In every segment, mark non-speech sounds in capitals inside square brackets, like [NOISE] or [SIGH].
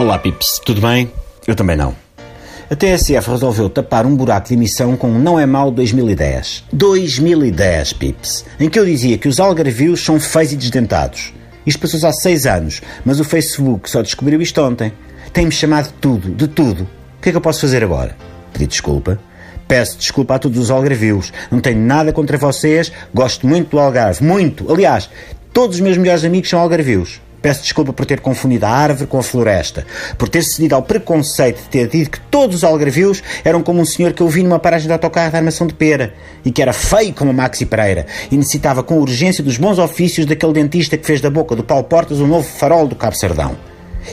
Olá, Pips, tudo bem? Eu também não. A TSF resolveu tapar um buraco de emissão com Não é Mal 2010. 2010, Pips, em que eu dizia que os algarvios são feios e desdentados. Isto passou-se há seis anos, mas o Facebook só descobriu isto ontem. Tem-me chamado de tudo, de tudo. O que é que eu posso fazer agora? Pedir desculpa? Peço desculpa a todos os algarvios. Não tenho nada contra vocês. Gosto muito do Algarve. Muito. Aliás, todos os meus melhores amigos são algarvios. Peço desculpa por ter confundido a árvore com a floresta, por ter cedido ao preconceito de ter dito que todos os algarvios eram como um senhor que eu vi numa paragem de autocarro da armação de pera e que era feio como Maxi Pereira e necessitava com urgência dos bons ofícios daquele dentista que fez da boca do Paulo Portas o novo farol do Cabo Sardão.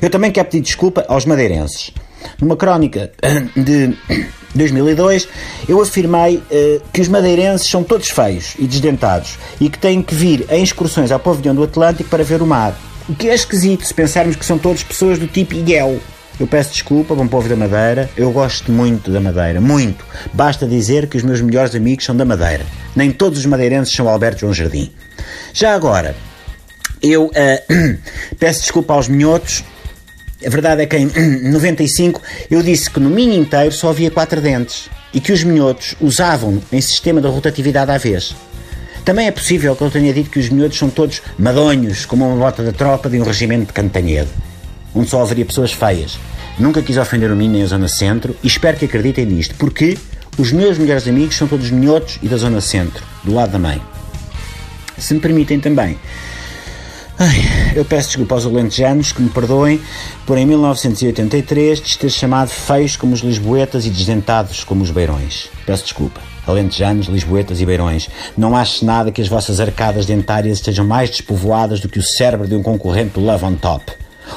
Eu também quero pedir desculpa aos madeirenses. Numa crónica de 2002, eu afirmei uh, que os madeirenses são todos feios e desdentados e que têm que vir em excursões ao pavilhão do Atlântico para ver o mar. O que é esquisito se pensarmos que são todas pessoas do tipo Iguel. Eu peço desculpa, bom povo da Madeira, eu gosto muito da Madeira, muito. Basta dizer que os meus melhores amigos são da Madeira. Nem todos os madeirenses são Alberto João Jardim. Já agora, eu uh, [CLEARS THROAT] peço desculpa aos minhotos. A verdade é que em [CLEARS THROAT] 95 eu disse que no mini inteiro só havia quatro dentes e que os minhotos usavam em sistema de rotatividade à vez. Também é possível que eu tenha dito que os miúdos são todos madonhos, como uma bota da tropa de um regimento de Cantanhedo, onde só haveria pessoas feias. Nunca quis ofender o Minho nem a Zona Centro e espero que acreditem nisto, porque os meus melhores amigos são todos minhotos e da Zona Centro, do lado da mãe. Se me permitem também, Ai, eu peço desculpa aos alentejanos que me perdoem por em 1983 te ter chamado feios como os lisboetas e desdentados como os beirões. Peço desculpa alentejanos, lisboetas e beirões. Não acho nada que as vossas arcadas dentárias estejam mais despovoadas do que o cérebro de um concorrente do Love on Top.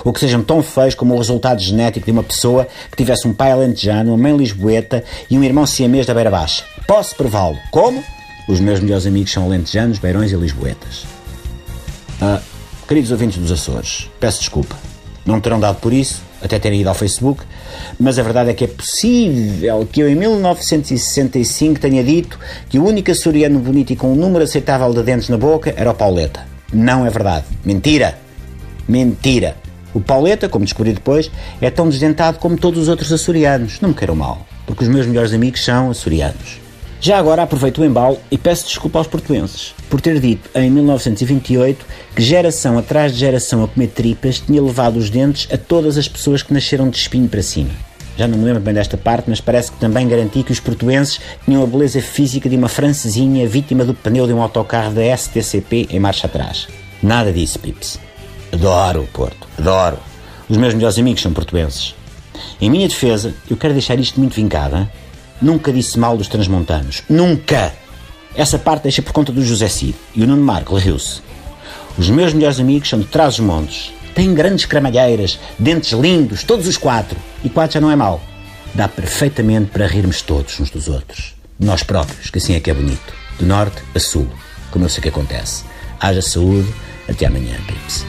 Ou que sejam tão feios como o resultado genético de uma pessoa que tivesse um pai alentejano, uma mãe lisboeta e um irmão siamês da Beira Baixa. Posso prová-lo. Como? Os meus melhores amigos são alentejanos, beirões e lisboetas. Ah, queridos ouvintes dos Açores, peço desculpa. Não terão dado por isso, até terem ido ao Facebook, mas a verdade é que é possível que eu em 1965 tenha dito que o único açoriano bonito e com um número aceitável de dentes na boca era o Pauleta. Não é verdade. Mentira. Mentira. O Pauleta, como descobri depois, é tão desdentado como todos os outros açorianos. Não me queiram mal, porque os meus melhores amigos são açorianos. Já agora aproveito o embalo e peço desculpa aos portuenses por ter dito em 1928 que geração atrás de geração a comer tripas tinha levado os dentes a todas as pessoas que nasceram de espinho para cima. Já não me lembro bem desta parte, mas parece que também garanti que os portuenses tinham a beleza física de uma francesinha vítima do pneu de um autocarro da STCP em marcha atrás. Nada disso, Pips. Adoro o Porto, adoro. Os meus melhores amigos são portuenses. Em minha defesa, eu quero deixar isto muito vincado. Nunca disse mal dos transmontanos. Nunca! Essa parte deixa por conta do José Cid e o Nuno Marco riu-se. Os meus melhores amigos são de trás os montes. Têm grandes cramalheiras, dentes lindos, todos os quatro. E quatro já não é mal. Dá perfeitamente para rirmos todos uns dos outros. Nós próprios, que assim é que é bonito. De norte a sul, como eu sei que acontece. Haja saúde. Até amanhã, Pips.